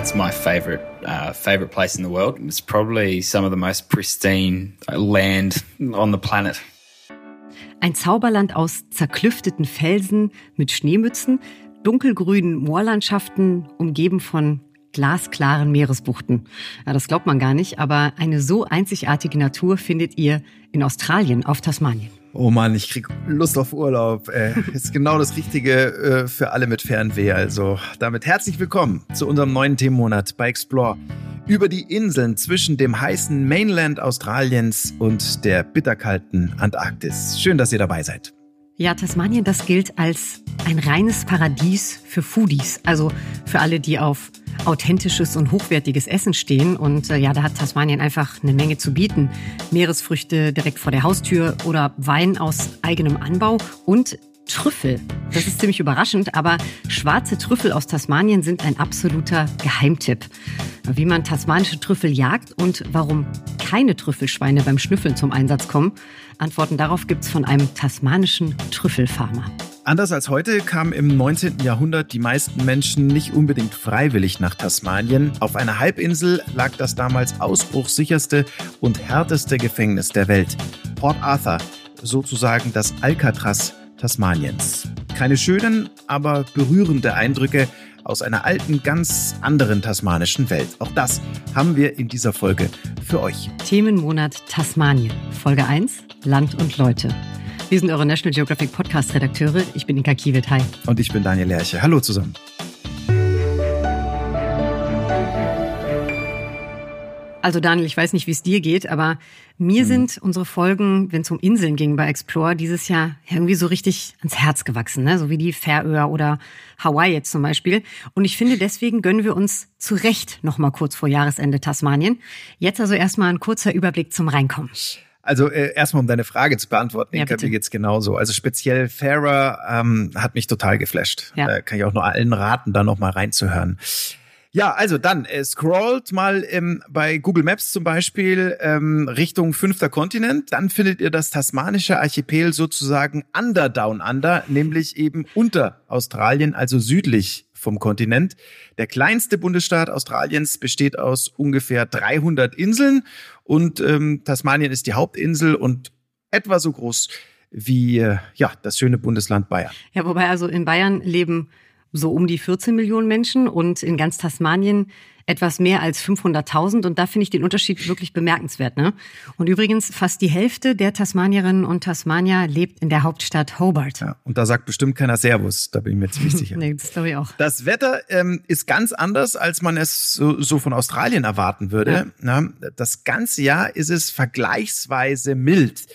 that's my favorite uh, favorite place in the world. It's probably some of the most pristine land on the planet. Ein Zauberland aus zerklüfteten Felsen mit Schneemützen, dunkelgrünen Moorlandschaften, umgeben von glasklaren Meeresbuchten. Ja, das glaubt man gar nicht, aber eine so einzigartige Natur findet ihr in Australien auf Tasmanien. Oh Mann, ich krieg Lust auf Urlaub. Äh, ist genau das Richtige äh, für alle mit Fernweh. Also damit herzlich willkommen zu unserem neuen Themenmonat bei Explore über die Inseln zwischen dem heißen Mainland Australiens und der bitterkalten Antarktis. Schön, dass ihr dabei seid. Ja, Tasmanien, das gilt als ein reines Paradies für Foodies, also für alle, die auf authentisches und hochwertiges Essen stehen. Und äh, ja, da hat Tasmanien einfach eine Menge zu bieten. Meeresfrüchte direkt vor der Haustür oder Wein aus eigenem Anbau und Trüffel. Das ist ziemlich überraschend, aber schwarze Trüffel aus Tasmanien sind ein absoluter Geheimtipp. Wie man tasmanische Trüffel jagt und warum keine Trüffelschweine beim Schnüffeln zum Einsatz kommen, Antworten darauf gibt's von einem tasmanischen Trüffelfarmer. Anders als heute kamen im 19. Jahrhundert die meisten Menschen nicht unbedingt freiwillig nach Tasmanien. Auf einer Halbinsel lag das damals ausbruchssicherste und härteste Gefängnis der Welt. Port Arthur, sozusagen das Alcatraz Tasmaniens. Keine schönen, aber berührende Eindrücke aus einer alten, ganz anderen tasmanischen Welt. Auch das haben wir in dieser Folge für euch. Themenmonat Tasmanien. Folge 1. Land und Leute. Wir sind eure National Geographic Podcast Redakteure. Ich bin Inka Kiewit. Hi. Und ich bin Daniel Lerche. Hallo zusammen. Also Daniel, ich weiß nicht, wie es dir geht, aber mir mhm. sind unsere Folgen, wenn es um Inseln ging bei Explore, dieses Jahr irgendwie so richtig ans Herz gewachsen, ne? so wie die Färöer oder Hawaii jetzt zum Beispiel. Und ich finde, deswegen gönnen wir uns zu Recht noch mal kurz vor Jahresende Tasmanien. Jetzt also erstmal ein kurzer Überblick zum Reinkommen. Also äh, erstmal, um deine Frage zu beantworten, ja, Inka, mir geht's genauso. Also speziell Fairer ähm, hat mich total geflasht. Ja. Äh, kann ich auch nur allen raten, da noch mal reinzuhören. Ja, also dann äh, scrollt mal ähm, bei Google Maps zum Beispiel ähm, Richtung fünfter Kontinent. Dann findet ihr das tasmanische Archipel sozusagen under down under, nämlich eben unter Australien, also südlich vom Kontinent. Der kleinste Bundesstaat Australiens besteht aus ungefähr 300 Inseln und ähm, Tasmanien ist die Hauptinsel und etwa so groß wie äh, ja das schöne Bundesland Bayern. Ja, wobei also in Bayern leben so um die 14 Millionen Menschen und in ganz Tasmanien etwas mehr als 500.000 und da finde ich den Unterschied wirklich bemerkenswert. Ne? Und übrigens, fast die Hälfte der Tasmanierinnen und Tasmanier lebt in der Hauptstadt Hobart. Ja, und da sagt bestimmt keiner Servus, da bin ich mir ziemlich sicher. nee, das glaube ich auch. Das Wetter ähm, ist ganz anders, als man es so, so von Australien erwarten würde. Ja. Na, das ganze Jahr ist es vergleichsweise mild.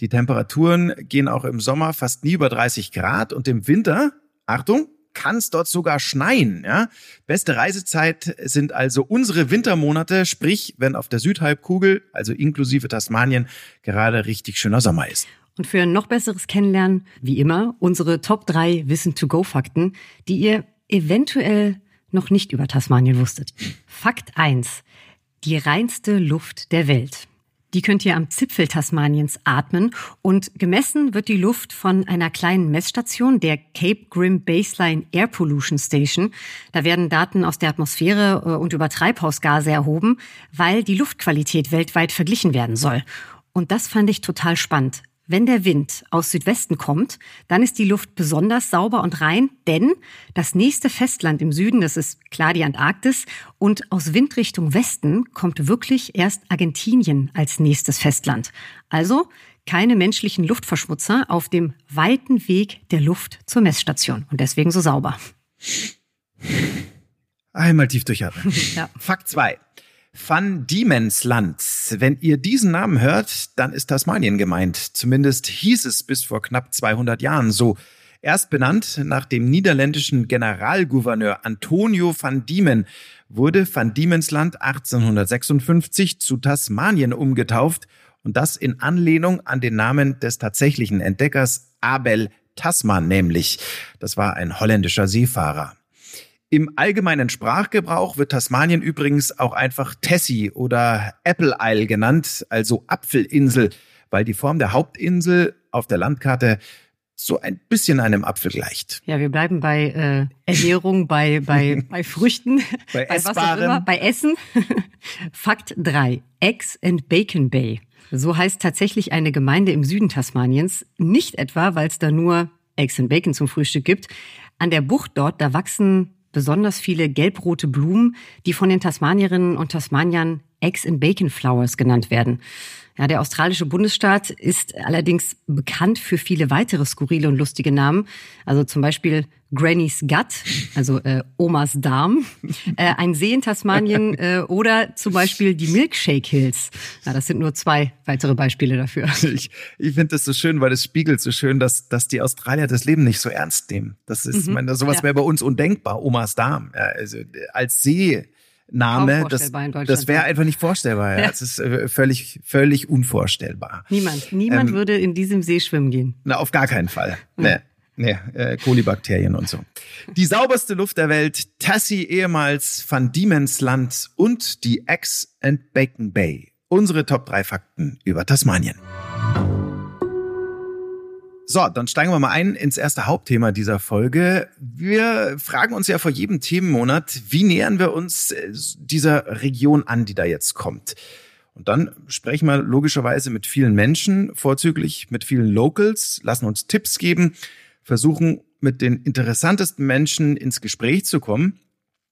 Die Temperaturen gehen auch im Sommer fast nie über 30 Grad und im Winter, Achtung, kann es dort sogar schneien. Ja? Beste Reisezeit sind also unsere Wintermonate, sprich, wenn auf der Südhalbkugel, also inklusive Tasmanien, gerade richtig schöner Sommer ist. Und für ein noch besseres Kennenlernen, wie immer, unsere Top 3 Wissen-to-Go-Fakten, die ihr eventuell noch nicht über Tasmanien wusstet. Fakt 1. Die reinste Luft der Welt. Die könnt ihr am Zipfel Tasmaniens atmen und gemessen wird die Luft von einer kleinen Messstation, der Cape Grim Baseline Air Pollution Station. Da werden Daten aus der Atmosphäre äh, und über Treibhausgase erhoben, weil die Luftqualität weltweit verglichen werden soll. Und das fand ich total spannend. Wenn der Wind aus Südwesten kommt, dann ist die Luft besonders sauber und rein, denn das nächste Festland im Süden, das ist klar die Antarktis, und aus Windrichtung Westen kommt wirklich erst Argentinien als nächstes Festland. Also keine menschlichen Luftverschmutzer auf dem weiten Weg der Luft zur Messstation und deswegen so sauber. Einmal tief durchatmen. ja. Fakt zwei. Van Diemens Land. Wenn ihr diesen Namen hört, dann ist Tasmanien gemeint. Zumindest hieß es bis vor knapp 200 Jahren so. Erst benannt nach dem niederländischen Generalgouverneur Antonio van Diemen wurde Van Diemens Land 1856 zu Tasmanien umgetauft und das in Anlehnung an den Namen des tatsächlichen Entdeckers Abel Tasman nämlich. Das war ein holländischer Seefahrer. Im allgemeinen Sprachgebrauch wird Tasmanien übrigens auch einfach Tessie oder Apple Isle genannt, also Apfelinsel, weil die Form der Hauptinsel auf der Landkarte so ein bisschen einem Apfel gleicht. Ja, wir bleiben bei äh, Ernährung, bei, bei, bei Früchten, bei, bei was auch immer, bei Essen. Fakt 3. Eggs and Bacon Bay. So heißt tatsächlich eine Gemeinde im Süden Tasmaniens. Nicht etwa, weil es da nur Eggs and Bacon zum Frühstück gibt. An der Bucht dort, da wachsen besonders viele gelbrote Blumen, die von den Tasmanierinnen und Tasmaniern Eggs and Bacon Flowers genannt werden. Ja, der australische Bundesstaat ist allerdings bekannt für viele weitere skurrile und lustige Namen. Also zum Beispiel Granny's Gut, also äh, Omas Darm, äh, ein See in Tasmanien äh, oder zum Beispiel die Milkshake Hills. Ja, das sind nur zwei weitere Beispiele dafür. Ich, ich finde das so schön, weil es spiegelt so schön, dass, dass die Australier das Leben nicht so ernst nehmen. Das ist, mhm. meine, sowas ja. wäre bei uns undenkbar. Omas Darm, ja, also als See Name, das, das wäre einfach nicht vorstellbar. Ja. Das ist äh, völlig, völlig unvorstellbar. Niemand, niemand ähm, würde in diesem See schwimmen gehen. Na, auf gar keinen Fall. Nee. Nee, äh, Kolibakterien und so. Die sauberste Luft der Welt, Tassie ehemals Van Diemen's Land und die Eggs and Bacon Bay. Unsere Top 3 Fakten über Tasmanien. So, dann steigen wir mal ein ins erste Hauptthema dieser Folge. Wir fragen uns ja vor jedem Themenmonat, wie nähern wir uns äh, dieser Region an, die da jetzt kommt. Und dann sprechen wir logischerweise mit vielen Menschen, vorzüglich mit vielen Locals, lassen uns Tipps geben, versuchen mit den interessantesten Menschen ins Gespräch zu kommen.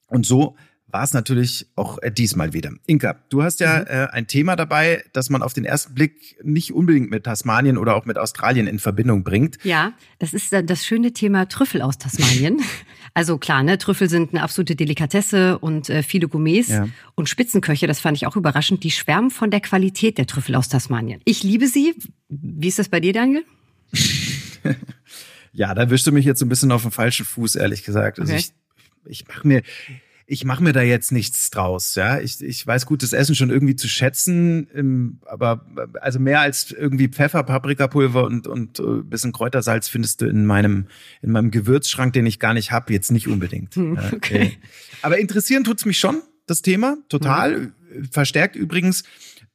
Und so war es natürlich auch äh, diesmal wieder. Inka, du hast ja mhm. äh, ein Thema dabei, das man auf den ersten Blick nicht unbedingt mit Tasmanien oder auch mit Australien in Verbindung bringt. Ja, das ist äh, das schöne Thema Trüffel aus Tasmanien. Also klar, ne, Trüffel sind eine absolute Delikatesse und äh, viele Gourmets ja. und Spitzenköche, das fand ich auch überraschend, die schwärmen von der Qualität der Trüffel aus Tasmanien. Ich liebe sie. Wie ist das bei dir, Daniel? ja, da wischst du mich jetzt ein bisschen auf den falschen Fuß, ehrlich gesagt. Also okay. ich, ich mache mir ich mache mir da jetzt nichts draus. Ja, ich, ich weiß gutes Essen schon irgendwie zu schätzen, ähm, aber also mehr als irgendwie Pfeffer, Paprikapulver und und äh, bisschen Kräutersalz findest du in meinem in meinem Gewürzschrank, den ich gar nicht hab, jetzt nicht unbedingt. Hm, okay. Aber interessieren tut's mich schon das Thema total mhm. verstärkt übrigens.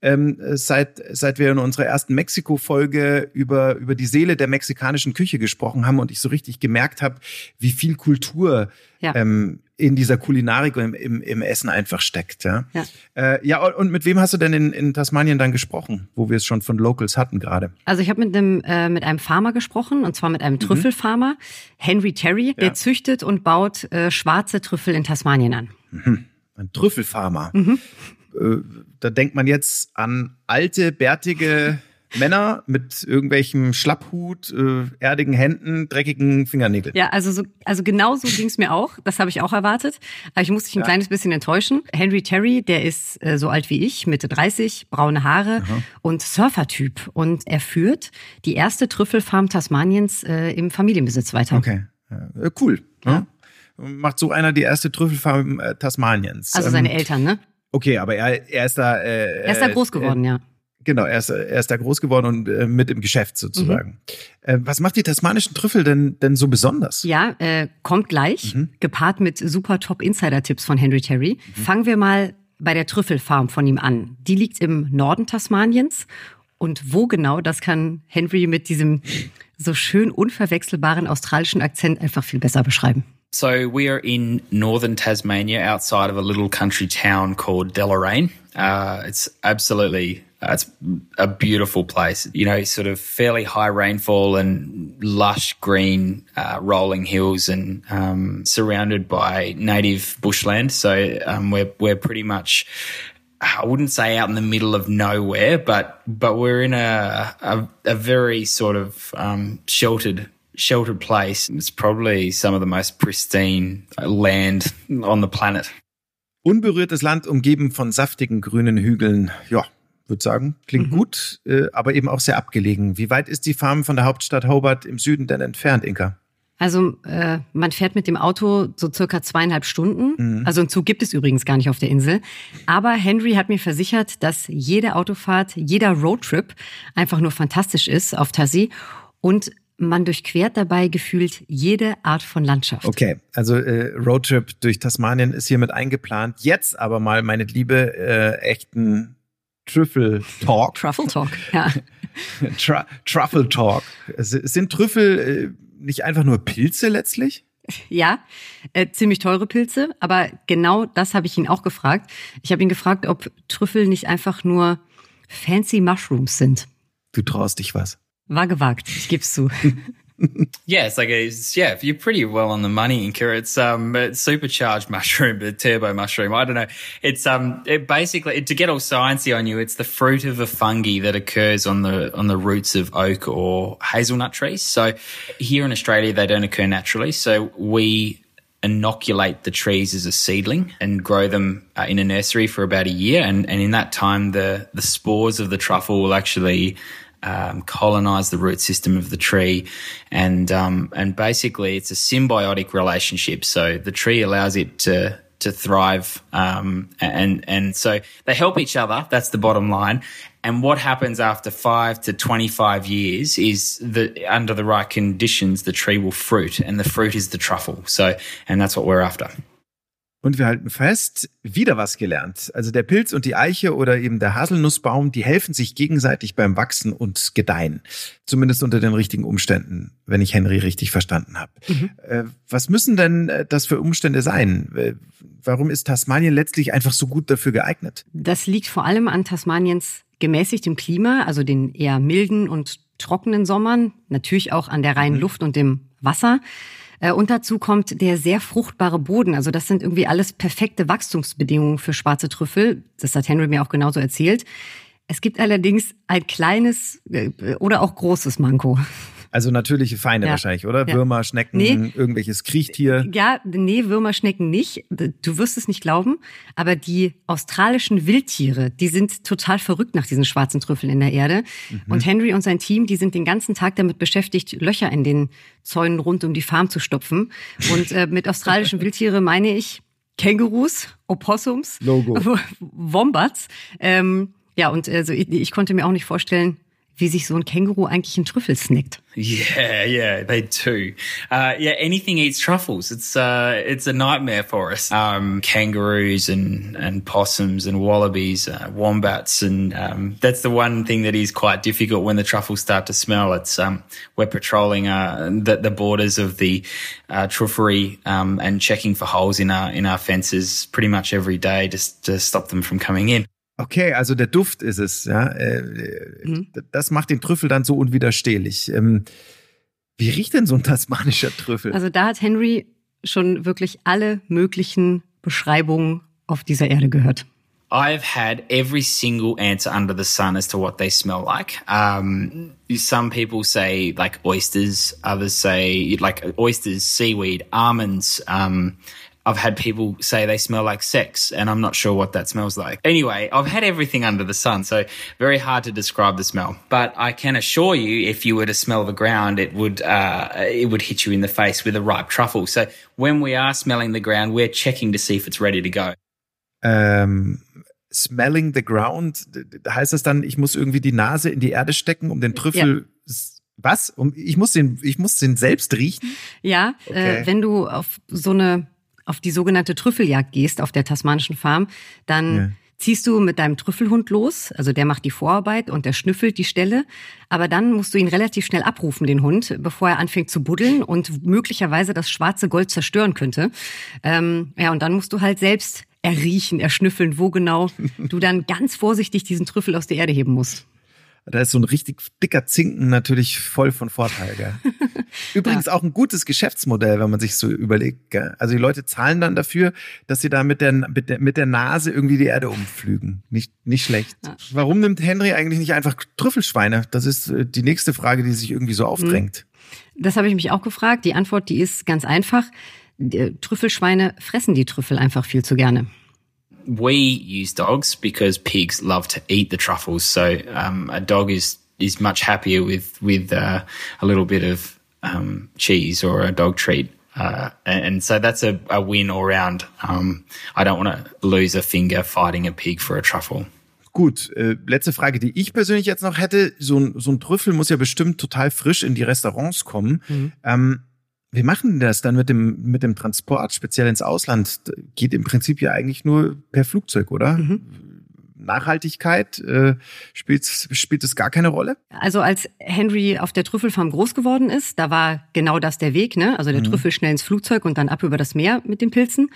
Ähm, seit, seit wir in unserer ersten Mexiko-Folge über, über die Seele der mexikanischen Küche gesprochen haben und ich so richtig gemerkt habe, wie viel Kultur ja. ähm, in dieser Kulinarik und im, im, im Essen einfach steckt. Ja, ja. Äh, ja und mit wem hast du denn in, in Tasmanien dann gesprochen, wo wir es schon von Locals hatten gerade? Also ich habe mit einem äh, mit einem Farmer gesprochen und zwar mit einem mhm. Trüffelfarmer, Henry Terry, der züchtet und baut äh, schwarze Trüffel in Tasmanien an. Mhm. Ein Trüffelfarmer. Mhm. Äh, da denkt man jetzt an alte, bärtige Männer mit irgendwelchem Schlapphut, äh, erdigen Händen, dreckigen Fingernägeln. Ja, also so, also genau so ging es mir auch. Das habe ich auch erwartet. Aber ich muss dich ein ja. kleines bisschen enttäuschen. Henry Terry, der ist äh, so alt wie ich, Mitte 30, braune Haare Aha. und Surfertyp. Und er führt die erste Trüffelfarm Tasmaniens äh, im Familienbesitz weiter. Okay, ja, äh, cool. Ja. Ne? Macht so einer die erste Trüffelfarm äh, Tasmaniens. Also seine ähm, Eltern, ne? Okay, aber er, er ist da. Äh, er ist da groß geworden, ja. Genau, er ist, er ist da groß geworden und äh, mit im Geschäft sozusagen. Mhm. Äh, was macht die tasmanischen Trüffel denn, denn so besonders? Ja, äh, kommt gleich, mhm. gepaart mit super top Insider-Tipps von Henry Terry. Mhm. Fangen wir mal bei der Trüffelfarm von ihm an. Die liegt im Norden Tasmaniens. Und wo genau, das kann Henry mit diesem so schön unverwechselbaren australischen Akzent einfach viel besser beschreiben. So we are in northern Tasmania outside of a little country town called Deloraine. Uh, it's absolutely Uh, it's a beautiful place, you know, sort of fairly high rainfall and lush green uh, rolling hills and um, surrounded by native bushland. So um, we're we're pretty much I wouldn't say out in the middle of nowhere, but but we're in a a, a very sort of um, sheltered sheltered place. It's probably some of the most pristine land on the planet. Unberührtes Land umgeben von saftigen grünen Hügeln. Ja, würde sagen. Klingt mhm. gut, äh, aber eben auch sehr abgelegen. Wie weit ist die Farm von der Hauptstadt Hobart im Süden denn entfernt, Inka? Also äh, man fährt mit dem Auto so circa zweieinhalb Stunden. Mhm. Also einen Zug gibt es übrigens gar nicht auf der Insel. Aber Henry hat mir versichert, dass jede Autofahrt, jeder Roadtrip einfach nur fantastisch ist auf Tassie. Und man durchquert dabei gefühlt jede Art von Landschaft. Okay, also äh, Roadtrip durch Tasmanien ist hiermit eingeplant. Jetzt aber mal, meine Liebe, äh, echten Truffle Talk. Truffle Talk, ja. Tru Truffle Talk. Sind Trüffel äh, nicht einfach nur Pilze letztlich? Ja, äh, ziemlich teure Pilze, aber genau das habe ich ihn auch gefragt. Ich habe ihn gefragt, ob Trüffel nicht einfach nur fancy Mushrooms sind. Du traust dich was. War gewagt, ich gebe es zu. yeah, it's like a, yeah, you're pretty well on the money, Inca. It's um, it's supercharged mushroom, the turbo mushroom. I don't know. It's um, it basically to get all sciencey on you, it's the fruit of a fungi that occurs on the on the roots of oak or hazelnut trees. So here in Australia, they don't occur naturally. So we inoculate the trees as a seedling and grow them uh, in a nursery for about a year. And, and in that time, the, the spores of the truffle will actually um, colonize the root system of the tree, and um, and basically it's a symbiotic relationship. So the tree allows it to to thrive, um, and and so they help each other. That's the bottom line. And what happens after five to twenty five years is that under the right conditions, the tree will fruit, and the fruit is the truffle. So, and that's what we're after. Und wir halten fest, wieder was gelernt. Also der Pilz und die Eiche oder eben der Haselnussbaum, die helfen sich gegenseitig beim Wachsen und Gedeihen. Zumindest unter den richtigen Umständen, wenn ich Henry richtig verstanden habe. Mhm. Äh, was müssen denn äh, das für Umstände sein? Äh, warum ist Tasmanien letztlich einfach so gut dafür geeignet? Das liegt vor allem an Tasmaniens gemäßigtem Klima, also den eher milden und trockenen Sommern, natürlich auch an der reinen mhm. Luft und dem Wasser. Äh, und dazu kommt der sehr fruchtbare Boden. Also das sind irgendwie alles perfekte Wachstumsbedingungen für schwarze Trüffel. Das hat Henry mir auch genauso erzählt. Es gibt allerdings ein kleines äh, oder auch großes Manko. Also natürliche Feinde ja. wahrscheinlich, oder? Ja. Würmer, Schnecken, nee. irgendwelches Kriechtier. Ja, nee, Würmer, Schnecken nicht. Du wirst es nicht glauben. Aber die australischen Wildtiere, die sind total verrückt nach diesen schwarzen Trüffeln in der Erde. Mhm. Und Henry und sein Team, die sind den ganzen Tag damit beschäftigt, Löcher in den Zäunen rund um die Farm zu stopfen. Und äh, mit australischen Wildtiere meine ich Kängurus, Opossums, Logo. Wombats. Ähm, ja, und also ich, ich konnte mir auch nicht vorstellen, wie sich so ein Känguru eigentlich einen Trüffel snackt. Yeah, yeah, they do. Uh, yeah, anything eats truffles. It's uh, it's a nightmare for us. Um, kangaroos and and possums and wallabies, uh, wombats, and um, that's the one thing that is quite difficult when the truffles start to smell. It's um, we're patrolling uh, the, the borders of the uh, truffery um, and checking for holes in our in our fences pretty much every day just to stop them from coming in. Okay, also der Duft ist es, ja. Äh, mhm. Das macht den Trüffel dann so unwiderstehlich. Ähm, wie riecht denn so ein tasmanischer Trüffel? Also da hat Henry schon wirklich alle möglichen Beschreibungen auf dieser Erde gehört. I've had every single answer under the sun as to what they smell like. Um, some people say like oysters, others say like oysters, seaweed, almonds, um, I've had people say they smell like sex, and I'm not sure what that smells like. Anyway, I've had everything under the sun, so very hard to describe the smell. But I can assure you, if you were to smell the ground, it would uh, it would hit you in the face with a ripe truffle. So when we are smelling the ground, we're checking to see if it's ready to go. Um, smelling the ground heißt das dann, ich muss irgendwie die Nase in die Erde stecken, um den Trüffel ja. Was? Um, ich muss den, ich muss den selbst riechen? Ja, äh, okay. äh, wenn du auf so eine auf die sogenannte Trüffeljagd gehst auf der tasmanischen Farm, dann ja. ziehst du mit deinem Trüffelhund los, also der macht die Vorarbeit und der schnüffelt die Stelle, aber dann musst du ihn relativ schnell abrufen, den Hund, bevor er anfängt zu buddeln und möglicherweise das schwarze Gold zerstören könnte. Ähm, ja, und dann musst du halt selbst erriechen, erschnüffeln, wo genau du dann ganz vorsichtig diesen Trüffel aus der Erde heben musst. Da ist so ein richtig dicker Zinken natürlich voll von Vorteil. Gell? Übrigens ja. auch ein gutes Geschäftsmodell, wenn man sich so überlegt. Gell? Also die Leute zahlen dann dafür, dass sie da mit der, mit der, mit der Nase irgendwie die Erde umflügen. Nicht, nicht schlecht. Ja. Warum nimmt Henry eigentlich nicht einfach Trüffelschweine? Das ist äh, die nächste Frage, die sich irgendwie so aufdrängt. Hm. Das habe ich mich auch gefragt. Die Antwort, die ist ganz einfach. Trüffelschweine fressen die Trüffel einfach viel zu gerne. We use dogs because pigs love to eat the truffles. So um, a dog is is much happier with with uh, a little bit of um, cheese or a dog treat. Uh, and, so that's a, a win all round. Um, I don't want to lose a finger fighting a pig for a truffle. Gut, äh, letzte Frage, die ich persönlich jetzt noch hätte. So ein, so ein Trüffel muss ja bestimmt total frisch in die Restaurants kommen. Mhm. Ähm, wie machen das dann mit dem, mit dem Transport, speziell ins Ausland? Geht im Prinzip ja eigentlich nur per Flugzeug, oder? Mhm. Nachhaltigkeit, äh, spielt, spielt es gar keine Rolle? Also als Henry auf der Trüffelfarm groß geworden ist, da war genau das der Weg, ne? Also der mhm. Trüffel schnell ins Flugzeug und dann ab über das Meer mit den Pilzen.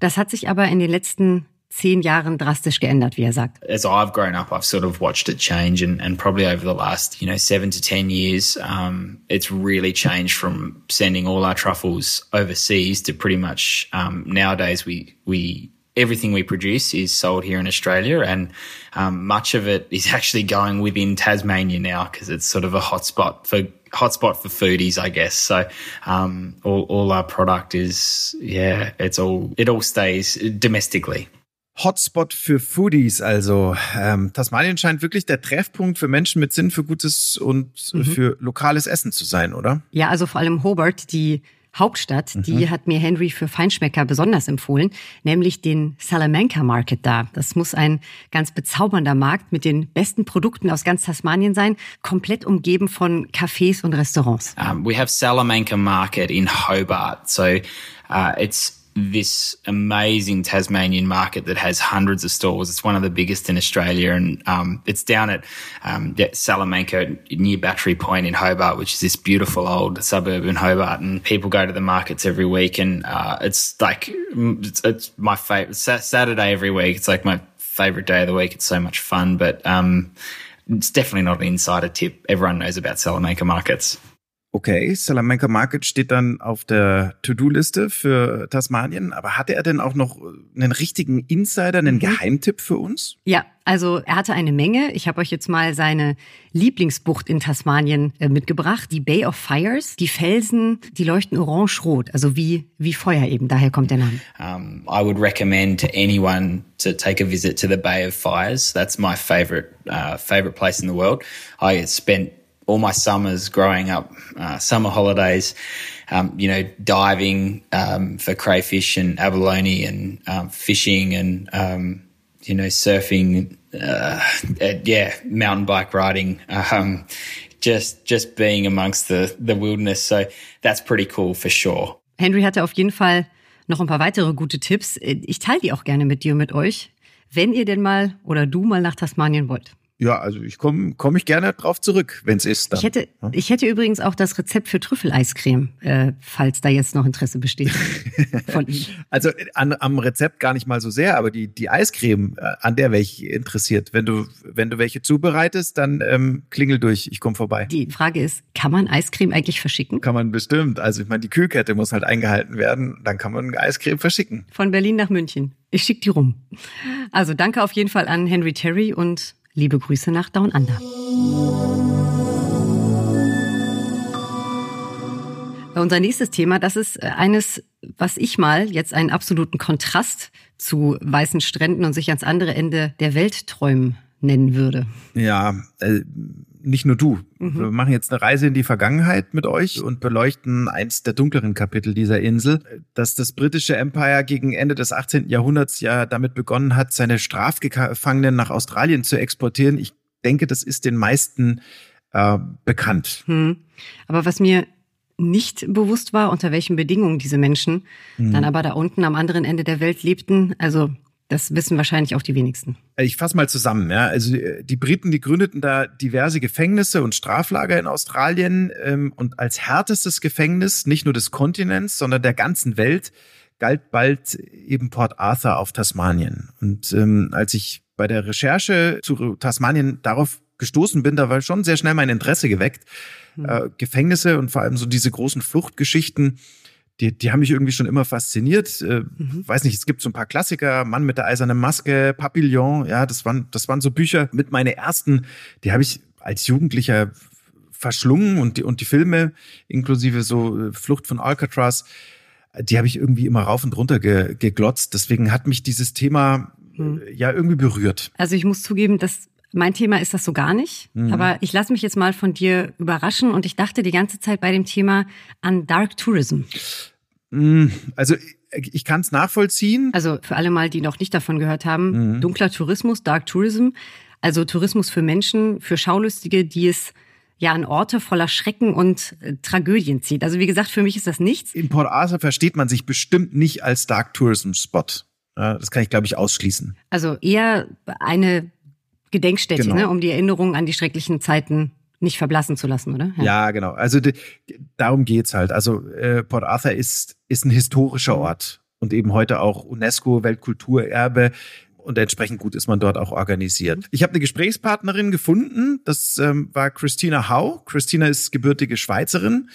Das hat sich aber in den letzten zehn Jahren drastisch geändert, wie er sagt. As I've grown up, I've sort of watched it change and, and probably over the last, you know, seven to 10 years, um, it's really changed from sending all our truffles overseas to pretty much, um, nowadays we, we, everything we produce is sold here in Australia and, um, much of it is actually going within Tasmania now because it's sort of a hotspot for hotspot for foodies, I guess. So um, all, all our product is, yeah, it's all it all stays domestically. Hotspot für Foodies. Also ähm, Tasmanien scheint wirklich der Treffpunkt für Menschen mit Sinn für gutes und mhm. für lokales Essen zu sein, oder? Ja, also vor allem Hobart, die Hauptstadt, mhm. die hat mir Henry für Feinschmecker besonders empfohlen, nämlich den Salamanca Market da. Das muss ein ganz bezaubernder Markt mit den besten Produkten aus ganz Tasmanien sein, komplett umgeben von Cafés und Restaurants. Um, we have Salamanca Market in Hobart, so uh, it's this amazing Tasmanian market that has hundreds of stores. It's one of the biggest in Australia, and um, it's down at um, Salamanca near Battery Point in Hobart, which is this beautiful old suburb in Hobart. And people go to the markets every week, and uh, it's like it's, it's my favorite Saturday every week. It's like my favorite day of the week. It's so much fun, but um, it's definitely not an insider tip. Everyone knows about Salamanca markets. Okay, Salamanca Market steht dann auf der To-Do-Liste für Tasmanien. Aber hatte er denn auch noch einen richtigen Insider, einen mhm. Geheimtipp für uns? Ja, also er hatte eine Menge. Ich habe euch jetzt mal seine Lieblingsbucht in Tasmanien äh, mitgebracht, die Bay of Fires. Die Felsen, die leuchten orange-rot, also wie wie Feuer eben. Daher kommt der Name. Um, I would recommend to anyone to take a visit to the Bay of Fires. That's my favorite uh, favorite place in the world. I spent all my summers growing up, uh, summer holidays, um, you know, diving um, for crayfish and abalone and um, fishing and, um, you know, surfing, uh, yeah, mountain bike riding, um, just, just being amongst the, the wilderness. So that's pretty cool for sure. Henry hatte auf jeden Fall noch ein paar weitere gute Tipps. Ich teile die auch gerne mit dir und mit euch, wenn ihr denn mal oder du mal nach Tasmanien wollt. Ja, also ich komme komm ich gerne drauf zurück, wenn es ist. Dann. Ich hätte, ich hätte übrigens auch das Rezept für Trüffeleiscreme, äh, falls da jetzt noch Interesse besteht. Von. Also an, am Rezept gar nicht mal so sehr, aber die, die Eiscreme, äh, an der wäre ich interessiert. Wenn du, wenn du welche zubereitest, dann ähm, klingel durch, ich komme vorbei. Die Frage ist, kann man Eiscreme eigentlich verschicken? Kann man bestimmt. Also ich meine, die Kühlkette muss halt eingehalten werden, dann kann man Eiscreme verschicken. Von Berlin nach München. Ich schicke die rum. Also danke auf jeden Fall an Henry Terry und Liebe Grüße nach Down Under. Unser nächstes Thema, das ist äh, eines, was ich mal jetzt einen absoluten Kontrast zu weißen Stränden und sich ans andere Ende der Welt träumen nennen würde. Ja, äh, nicht nur du. Mhm. Wir machen jetzt eine Reise in die Vergangenheit mit euch und beleuchten eins der dunkleren Kapitel dieser Insel, dass das britische Empire gegen Ende des 18. Jahrhunderts ja damit begonnen hat, seine Strafgefangenen nach Australien zu exportieren. Ich denke, das ist den meisten äh, bekannt. Mhm. Aber was mir nicht bewusst war, unter welchen Bedingungen diese Menschen mhm. dann aber da unten am anderen Ende der Welt lebten, also das wissen wahrscheinlich auch die wenigsten. Ich fasse mal zusammen. Ja. Also äh, die Briten, die gründeten da diverse Gefängnisse und Straflager in Australien ähm, und als härtestes Gefängnis nicht nur des Kontinents, sondern der ganzen Welt galt bald eben Port Arthur auf Tasmanien. Und ähm, als ich bei der Recherche zu Tasmanien darauf gestoßen bin, da war schon sehr schnell mein Interesse geweckt. Hm. Äh, Gefängnisse und vor allem so diese großen Fluchtgeschichten die, die haben mich irgendwie schon immer fasziniert. Äh, mhm. Weiß nicht, es gibt so ein paar Klassiker, Mann mit der eisernen Maske, Papillon, ja, das waren, das waren so Bücher mit meine ersten, die habe ich als Jugendlicher verschlungen und die, und die Filme, inklusive so äh, Flucht von Alcatraz, die habe ich irgendwie immer rauf und runter ge, geglotzt. Deswegen hat mich dieses Thema mhm. ja irgendwie berührt. Also ich muss zugeben, dass mein Thema ist das so gar nicht. Mhm. Aber ich lasse mich jetzt mal von dir überraschen und ich dachte die ganze Zeit bei dem Thema an Dark Tourism. Mhm. Also ich kann es nachvollziehen. Also für alle mal, die noch nicht davon gehört haben, mhm. dunkler Tourismus, Dark Tourism, also Tourismus für Menschen, für Schaulustige, die es ja an Orte voller Schrecken und äh, Tragödien zieht. Also wie gesagt, für mich ist das nichts. In Port Arthur versteht man sich bestimmt nicht als Dark Tourism Spot. Das kann ich, glaube ich, ausschließen. Also eher eine Gedenkstätte, genau. ne, um die Erinnerungen an die schrecklichen Zeiten nicht verblassen zu lassen, oder? Ja, ja genau. Also die, darum geht's halt. Also äh, Port Arthur ist, ist ein historischer Ort und eben heute auch UNESCO Weltkulturerbe und entsprechend gut ist man dort auch organisiert. Ich habe eine Gesprächspartnerin gefunden, das ähm, war Christina Hau. Christina ist gebürtige Schweizerin.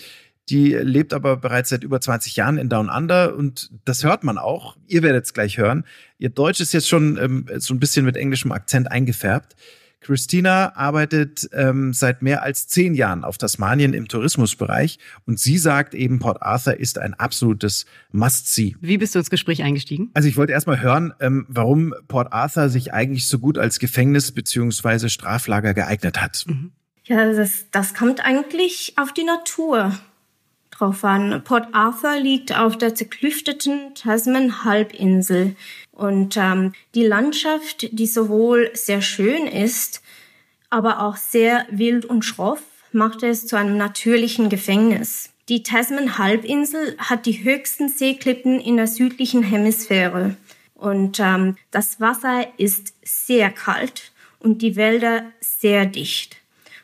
Die lebt aber bereits seit über 20 Jahren in Down Under und das hört man auch. Ihr werdet es gleich hören. Ihr Deutsch ist jetzt schon ähm, so ein bisschen mit englischem Akzent eingefärbt. Christina arbeitet ähm, seit mehr als zehn Jahren auf Tasmanien im Tourismusbereich und sie sagt eben, Port Arthur ist ein absolutes Must-See. Wie bist du ins Gespräch eingestiegen? Also ich wollte erstmal hören, ähm, warum Port Arthur sich eigentlich so gut als Gefängnis beziehungsweise Straflager geeignet hat. Mhm. Ja, das, das kommt eigentlich auf die Natur drauf an. Port Arthur liegt auf der zerklüfteten Tasman-Halbinsel. Und ähm, die Landschaft, die sowohl sehr schön ist, aber auch sehr wild und schroff, macht es zu einem natürlichen Gefängnis. Die Tasman-Halbinsel hat die höchsten Seeklippen in der südlichen Hemisphäre. Und ähm, das Wasser ist sehr kalt und die Wälder sehr dicht.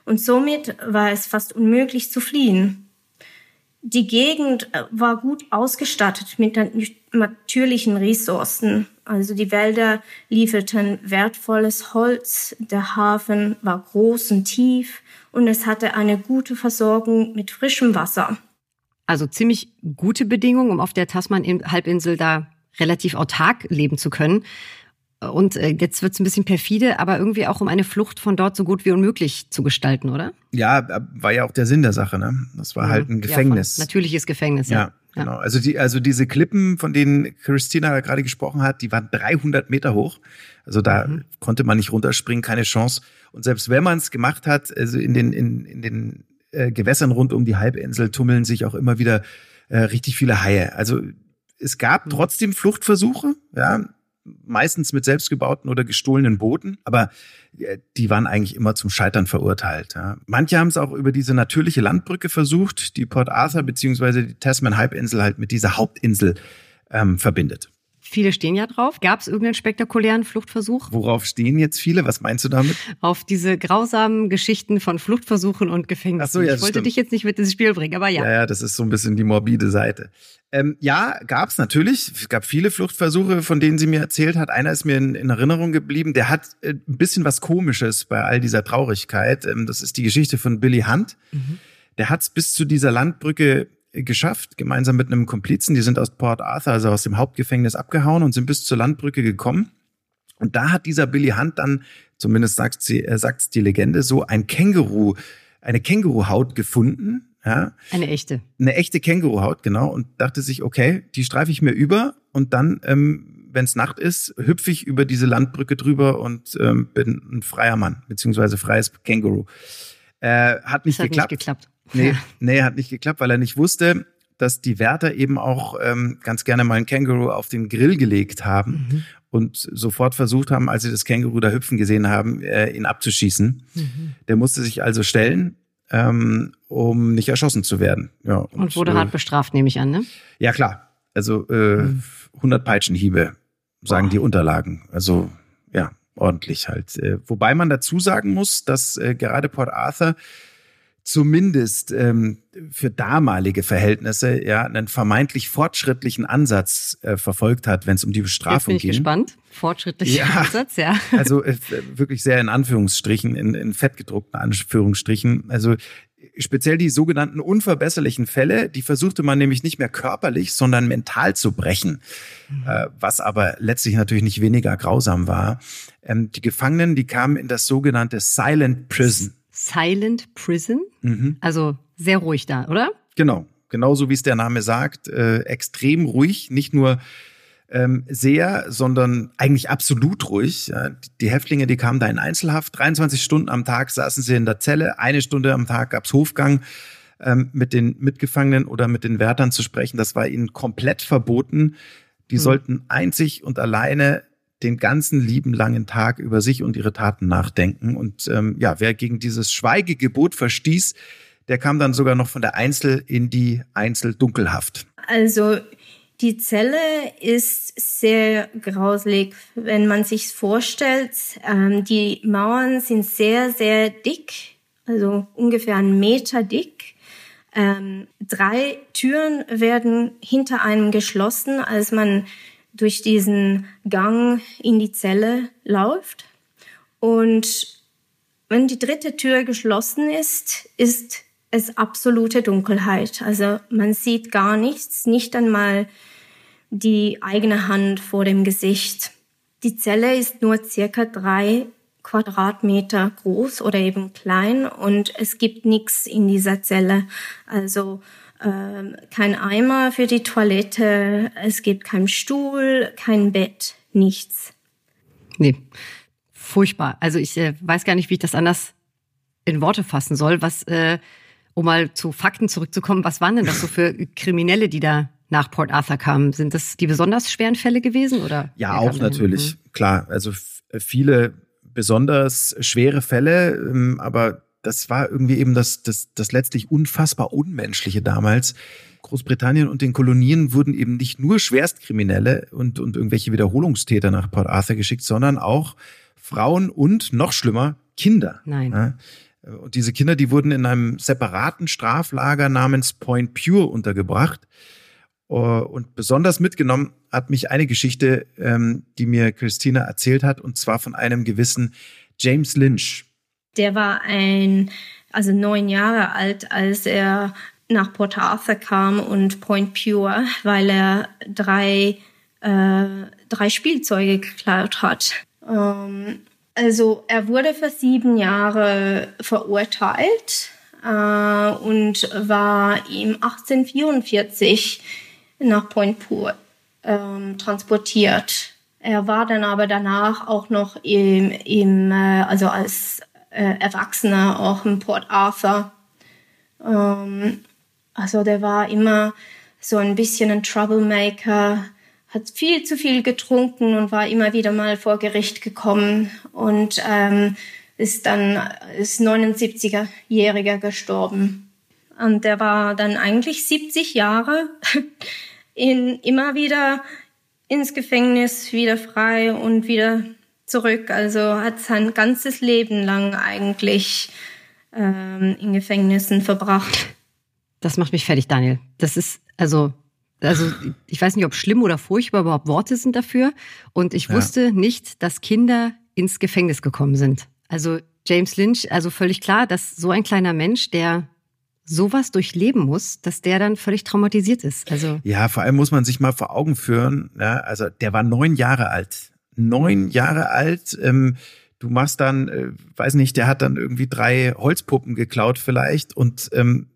Und somit war es fast unmöglich zu fliehen. Die Gegend äh, war gut ausgestattet mit natürlichen Ressourcen. Also die Wälder lieferten wertvolles Holz, der Hafen war groß und tief und es hatte eine gute Versorgung mit frischem Wasser. Also ziemlich gute Bedingungen, um auf der Tasman-Halbinsel da relativ autark leben zu können. Und äh, jetzt wird es ein bisschen perfide, aber irgendwie auch um eine Flucht von dort so gut wie unmöglich zu gestalten, oder? Ja, äh, war ja auch der Sinn der Sache, ne? Das war mhm. halt ein Gefängnis. Ja, natürliches Gefängnis, ja. ja. Genau. Also die, also diese Klippen, von denen Christina gerade gesprochen hat, die waren 300 Meter hoch. Also da mhm. konnte man nicht runterspringen, keine Chance. Und selbst wenn man es gemacht hat, also in den in, in den äh, Gewässern rund um die Halbinsel tummeln sich auch immer wieder äh, richtig viele Haie. Also es gab mhm. trotzdem Fluchtversuche, ja meistens mit selbstgebauten oder gestohlenen Booten, aber äh, die waren eigentlich immer zum Scheitern verurteilt. Ja. Manche haben es auch über diese natürliche Landbrücke versucht, die Port Arthur beziehungsweise die Tasman-Halbinsel halt mit dieser Hauptinsel ähm, verbindet. Viele stehen ja drauf. Gab es irgendeinen spektakulären Fluchtversuch? Worauf stehen jetzt viele? Was meinst du damit? Auf diese grausamen Geschichten von Fluchtversuchen und Gefängnissen. Ach so, ja, ich wollte stimmt. dich jetzt nicht mit ins Spiel bringen, aber ja. Ja, ja, das ist so ein bisschen die morbide Seite. Ähm, ja, gab es natürlich. Es gab viele Fluchtversuche, von denen sie mir erzählt hat. Einer ist mir in, in Erinnerung geblieben. Der hat äh, ein bisschen was Komisches bei all dieser Traurigkeit. Ähm, das ist die Geschichte von Billy Hunt. Mhm. Der hat es bis zu dieser Landbrücke geschafft, gemeinsam mit einem Komplizen. Die sind aus Port Arthur, also aus dem Hauptgefängnis, abgehauen und sind bis zur Landbrücke gekommen. Und da hat dieser Billy Hunt dann, zumindest sagt sie, äh, sagt die Legende, so ein Känguru, eine Känguruhaut gefunden. Ja. Eine echte. Eine echte Känguruhaut, genau. Und dachte sich, okay, die streife ich mir über und dann, ähm, wenn es Nacht ist, hüpfe ich über diese Landbrücke drüber und ähm, bin ein freier Mann, beziehungsweise freies Känguru. Äh, hat nicht das hat geklappt. Nicht geklappt. Nee, nee, hat nicht geklappt, weil er nicht wusste, dass die Wärter eben auch ähm, ganz gerne mal ein Känguru auf den Grill gelegt haben mhm. und sofort versucht haben, als sie das Känguru da hüpfen gesehen haben, äh, ihn abzuschießen. Mhm. Der musste sich also stellen, ähm, um nicht erschossen zu werden. Ja, und, und wurde äh, hart bestraft, nehme ich an, ne? Ja, klar. Also äh, mhm. 100 Peitschenhiebe, sagen oh. die Unterlagen. Also ja, ordentlich halt. Äh, wobei man dazu sagen muss, dass äh, gerade Port Arthur zumindest ähm, für damalige Verhältnisse ja einen vermeintlich fortschrittlichen Ansatz äh, verfolgt hat, wenn es um die Bestrafung Jetzt bin ich ging. gespannt. Fortschrittlicher ja, Ansatz, ja. Also äh, wirklich sehr in Anführungsstrichen, in, in fettgedruckten Anführungsstrichen. Also speziell die sogenannten unverbesserlichen Fälle, die versuchte man nämlich nicht mehr körperlich, sondern mental zu brechen, mhm. äh, was aber letztlich natürlich nicht weniger grausam war. Ähm, die Gefangenen, die kamen in das sogenannte Silent Prison. Silent Prison. Mhm. Also sehr ruhig da, oder? Genau, genauso wie es der Name sagt, äh, extrem ruhig, nicht nur ähm, sehr, sondern eigentlich absolut ruhig. Ja, die Häftlinge, die kamen da in Einzelhaft, 23 Stunden am Tag saßen sie in der Zelle, eine Stunde am Tag gab's Hofgang ähm, mit den Mitgefangenen oder mit den Wärtern zu sprechen. Das war ihnen komplett verboten. Die mhm. sollten einzig und alleine den ganzen lieben langen Tag über sich und ihre Taten nachdenken. Und ähm, ja, wer gegen dieses Schweigegebot verstieß, der kam dann sogar noch von der Einzel in die Einzeldunkelhaft. Also Die Zelle ist sehr grauslig, wenn man sich vorstellt. Ähm, die Mauern sind sehr, sehr dick, also ungefähr einen Meter dick. Ähm, drei Türen werden hinter einem geschlossen, als man durch diesen Gang in die Zelle läuft. Und wenn die dritte Tür geschlossen ist, ist es absolute Dunkelheit. Also man sieht gar nichts, nicht einmal die eigene Hand vor dem Gesicht. Die Zelle ist nur circa drei Quadratmeter groß oder eben klein und es gibt nichts in dieser Zelle. Also äh, kein Eimer für die Toilette, es gibt keinen Stuhl, kein Bett, nichts. Nee, furchtbar. Also ich äh, weiß gar nicht, wie ich das anders in Worte fassen soll. Was, äh, um mal zu Fakten zurückzukommen, was waren denn das so für Kriminelle, die da nach Port Arthur kamen? Sind das die besonders schweren Fälle gewesen oder? Ja, auch natürlich, mhm. klar. Also viele besonders schwere Fälle, ähm, aber das war irgendwie eben das, das, das letztlich unfassbar Unmenschliche damals. Großbritannien und den Kolonien wurden eben nicht nur Schwerstkriminelle und, und irgendwelche Wiederholungstäter nach Port Arthur geschickt, sondern auch Frauen und noch schlimmer Kinder. Nein. Ja? Und diese Kinder, die wurden in einem separaten Straflager namens Point Pure untergebracht. Und besonders mitgenommen hat mich eine Geschichte, ähm, die mir Christina erzählt hat, und zwar von einem gewissen James Lynch. Der war ein, also neun Jahre alt, als er nach Port Arthur kam und Point Pure, weil er drei, äh, drei Spielzeuge geklaut hat. Ähm, also er wurde für sieben Jahre verurteilt äh, und war ihm 1844 nach Point Pur ähm, transportiert. Er war dann aber danach auch noch im, im äh, also als äh, Erwachsener auch im Port Arthur. Ähm, also der war immer so ein bisschen ein Troublemaker, hat viel zu viel getrunken und war immer wieder mal vor Gericht gekommen und ähm, ist dann ist 79er-Jähriger gestorben. Und der war dann eigentlich 70 Jahre in, immer wieder ins Gefängnis, wieder frei und wieder zurück. Also hat sein ganzes Leben lang eigentlich ähm, in Gefängnissen verbracht. Das macht mich fertig, Daniel. Das ist also also ich weiß nicht, ob schlimm oder furchtbar überhaupt Worte sind dafür. Und ich wusste ja. nicht, dass Kinder ins Gefängnis gekommen sind. Also James Lynch, also völlig klar, dass so ein kleiner Mensch, der sowas durchleben muss, dass der dann völlig traumatisiert ist. Also ja, vor allem muss man sich mal vor Augen führen. Ja, also der war neun Jahre alt, neun Jahre alt. Ähm, du machst dann, äh, weiß nicht, der hat dann irgendwie drei Holzpuppen geklaut vielleicht und ähm,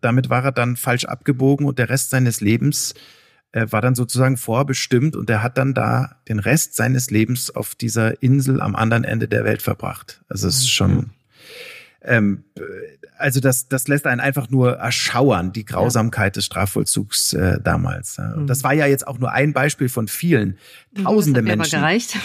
damit war er dann falsch abgebogen und der Rest seines Lebens äh, war dann sozusagen vorbestimmt und er hat dann da den Rest seines Lebens auf dieser Insel am anderen Ende der Welt verbracht. Also es ist schon, ähm, also das, das lässt einen einfach nur erschauern, die Grausamkeit des Strafvollzugs äh, damals. Ja. Und das mhm. war ja jetzt auch nur ein Beispiel von vielen. Mhm, Tausende das hat Menschen. Aber gereicht.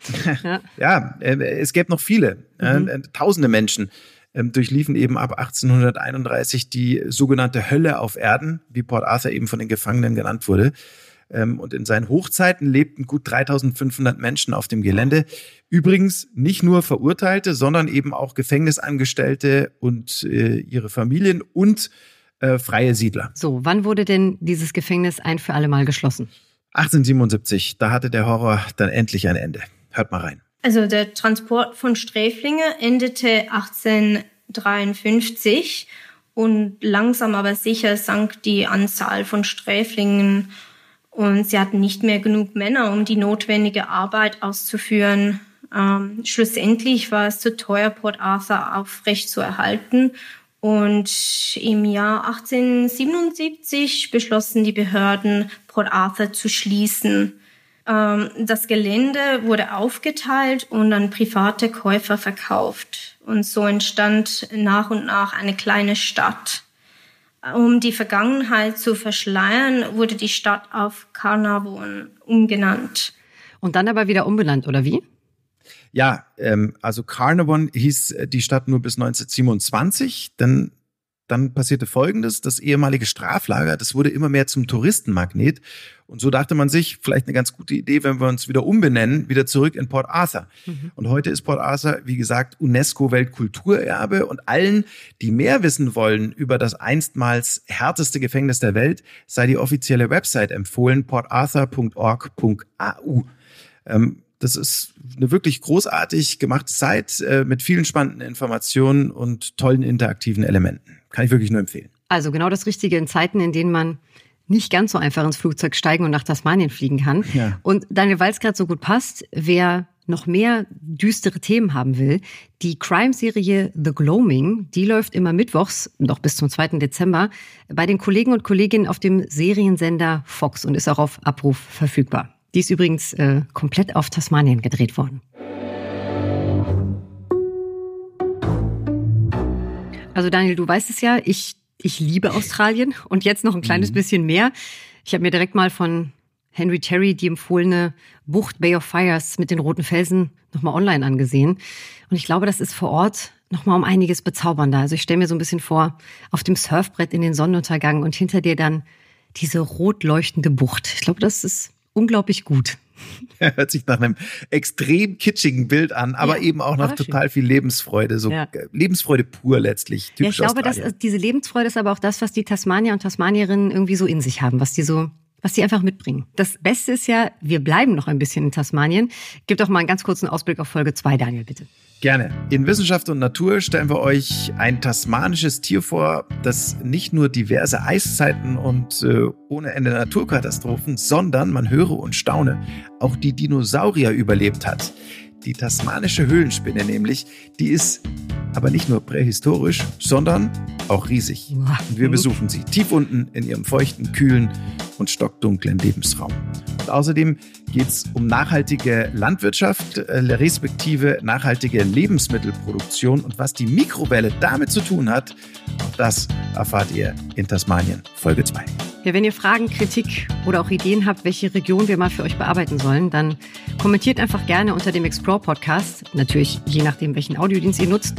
ja, ja äh, es gäbe noch viele. Mhm. Äh, tausende Menschen ähm, durchliefen eben ab 1831 die sogenannte Hölle auf Erden, wie Port Arthur eben von den Gefangenen genannt wurde. Ähm, und in seinen Hochzeiten lebten gut 3500 Menschen auf dem Gelände. Übrigens nicht nur Verurteilte, sondern eben auch Gefängnisangestellte und äh, ihre Familien und äh, freie Siedler. So, wann wurde denn dieses Gefängnis ein für alle Mal geschlossen? 1877, da hatte der Horror dann endlich ein Ende. Hört mal rein. Also der Transport von Sträflinge endete 1853 und langsam aber sicher sank die Anzahl von Sträflingen und sie hatten nicht mehr genug Männer, um die notwendige Arbeit auszuführen. Ähm, schlussendlich war es zu teuer, Port Arthur aufrecht zu erhalten und im Jahr 1877 beschlossen die Behörden, Port Arthur zu schließen. Ähm, das Gelände wurde aufgeteilt und an private Käufer verkauft. Und so entstand nach und nach eine kleine Stadt. Um die Vergangenheit zu verschleiern, wurde die Stadt auf Carnarvon umgenannt. Und dann aber wieder umbenannt, oder wie? Ja, ähm, also Carnarvon hieß die Stadt nur bis 1927. Dann dann passierte Folgendes. Das ehemalige Straflager, das wurde immer mehr zum Touristenmagnet. Und so dachte man sich, vielleicht eine ganz gute Idee, wenn wir uns wieder umbenennen, wieder zurück in Port Arthur. Mhm. Und heute ist Port Arthur, wie gesagt, UNESCO-Weltkulturerbe. Und allen, die mehr wissen wollen über das einstmals härteste Gefängnis der Welt, sei die offizielle Website empfohlen, portarthur.org.au. Ähm, das ist eine wirklich großartig gemachte Zeit äh, mit vielen spannenden Informationen und tollen interaktiven Elementen. Kann ich wirklich nur empfehlen. Also genau das Richtige in Zeiten, in denen man nicht ganz so einfach ins Flugzeug steigen und nach Tasmanien fliegen kann. Ja. Und Daniel, weil es gerade so gut passt, wer noch mehr düstere Themen haben will, die Crime-Serie The Gloaming, die läuft immer mittwochs, noch bis zum 2. Dezember, bei den Kollegen und Kolleginnen auf dem Seriensender Fox und ist auch auf Abruf verfügbar. Die ist übrigens äh, komplett auf Tasmanien gedreht worden. Also Daniel, du weißt es ja, ich ich liebe Australien und jetzt noch ein kleines mhm. bisschen mehr. Ich habe mir direkt mal von Henry Terry die empfohlene Bucht Bay of Fires mit den roten Felsen nochmal online angesehen. Und ich glaube, das ist vor Ort nochmal um einiges bezaubernder. Also ich stelle mir so ein bisschen vor, auf dem Surfbrett in den Sonnenuntergang und hinter dir dann diese rot leuchtende Bucht. Ich glaube, das ist unglaublich gut. Hört sich nach einem extrem kitschigen Bild an, aber ja, eben auch nach total viel Lebensfreude, so ja. Lebensfreude pur letztlich. Ja, ich glaube, dass diese Lebensfreude ist aber auch das, was die Tasmanier und Tasmanierinnen irgendwie so in sich haben, was die so was die einfach mitbringen. Das Beste ist ja, wir bleiben noch ein bisschen in Tasmanien. Gib doch mal einen ganz kurzen Ausblick auf Folge 2, Daniel, bitte. Gerne. In Wissenschaft und Natur stellen wir euch ein tasmanisches Tier vor, das nicht nur diverse Eiszeiten und äh, ohne Ende Naturkatastrophen, sondern, man höre und staune, auch die Dinosaurier überlebt hat. Die tasmanische Höhlenspinne nämlich, die ist aber nicht nur prähistorisch, sondern auch riesig. Und wir besuchen sie tief unten in ihrem feuchten, kühlen und stockdunklen Lebensraum. Und außerdem geht es um nachhaltige Landwirtschaft, äh, respektive nachhaltige Lebensmittelproduktion und was die Mikrowelle damit zu tun hat, auch das erfahrt ihr in Tasmanien, Folge 2. Ja, wenn ihr Fragen, Kritik oder auch Ideen habt, welche Region wir mal für euch bearbeiten sollen, dann kommentiert einfach gerne unter dem Explore Podcast. Natürlich je nachdem, welchen Audiodienst ihr nutzt.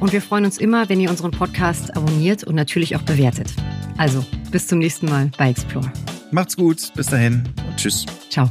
Und wir freuen uns immer, wenn ihr unseren Podcast abonniert und natürlich auch bewertet. Also, bis zum nächsten Mal bei Explore. Macht's gut, bis dahin und tschüss. Ciao.